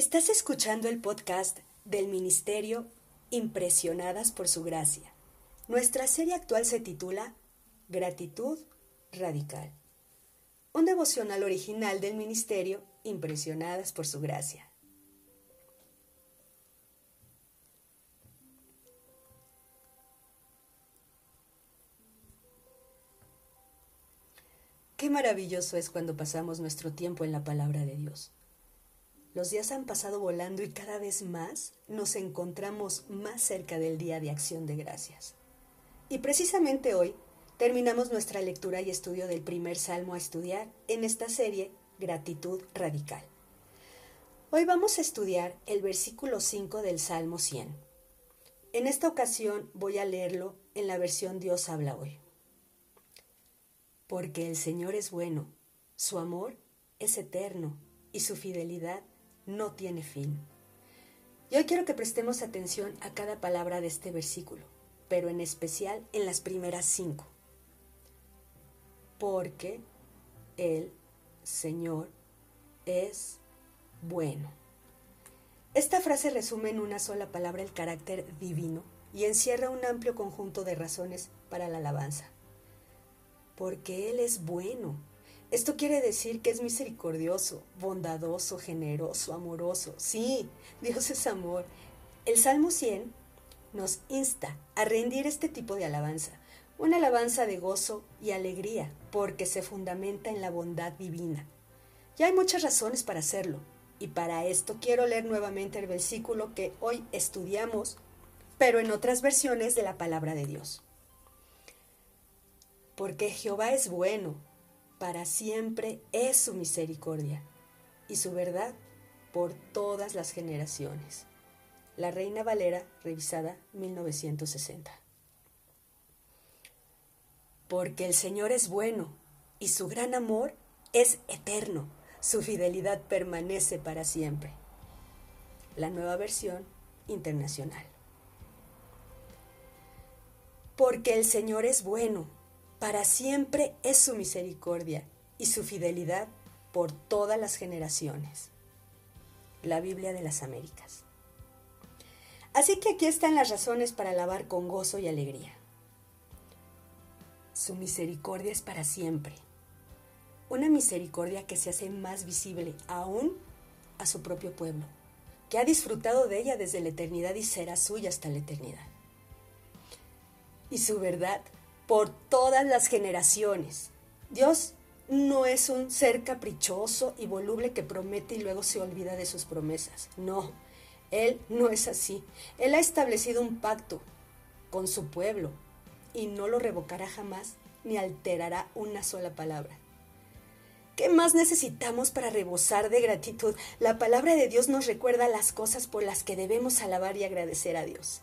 Estás escuchando el podcast del Ministerio Impresionadas por Su Gracia. Nuestra serie actual se titula Gratitud Radical. Un devocional original del Ministerio Impresionadas por Su Gracia. Qué maravilloso es cuando pasamos nuestro tiempo en la palabra de Dios. Los días han pasado volando y cada vez más nos encontramos más cerca del día de acción de gracias. Y precisamente hoy terminamos nuestra lectura y estudio del primer salmo a estudiar en esta serie Gratitud Radical. Hoy vamos a estudiar el versículo 5 del Salmo 100. En esta ocasión voy a leerlo en la versión Dios habla hoy porque el Señor es bueno, su amor es eterno y su fidelidad no tiene fin. Y hoy quiero que prestemos atención a cada palabra de este versículo, pero en especial en las primeras cinco. Porque el Señor es bueno. Esta frase resume en una sola palabra el carácter divino y encierra un amplio conjunto de razones para la alabanza porque Él es bueno. Esto quiere decir que es misericordioso, bondadoso, generoso, amoroso. Sí, Dios es amor. El Salmo 100 nos insta a rendir este tipo de alabanza, una alabanza de gozo y alegría, porque se fundamenta en la bondad divina. Ya hay muchas razones para hacerlo, y para esto quiero leer nuevamente el versículo que hoy estudiamos, pero en otras versiones de la palabra de Dios porque Jehová es bueno, para siempre es su misericordia y su verdad por todas las generaciones. La Reina Valera, revisada 1960. Porque el Señor es bueno y su gran amor es eterno, su fidelidad permanece para siempre. La nueva versión internacional. Porque el Señor es bueno para siempre es su misericordia y su fidelidad por todas las generaciones. La Biblia de las Américas. Así que aquí están las razones para alabar con gozo y alegría. Su misericordia es para siempre. Una misericordia que se hace más visible aún a su propio pueblo, que ha disfrutado de ella desde la eternidad y será suya hasta la eternidad. Y su verdad por todas las generaciones. Dios no es un ser caprichoso y voluble que promete y luego se olvida de sus promesas. No, Él no es así. Él ha establecido un pacto con su pueblo y no lo revocará jamás ni alterará una sola palabra. ¿Qué más necesitamos para rebosar de gratitud? La palabra de Dios nos recuerda las cosas por las que debemos alabar y agradecer a Dios.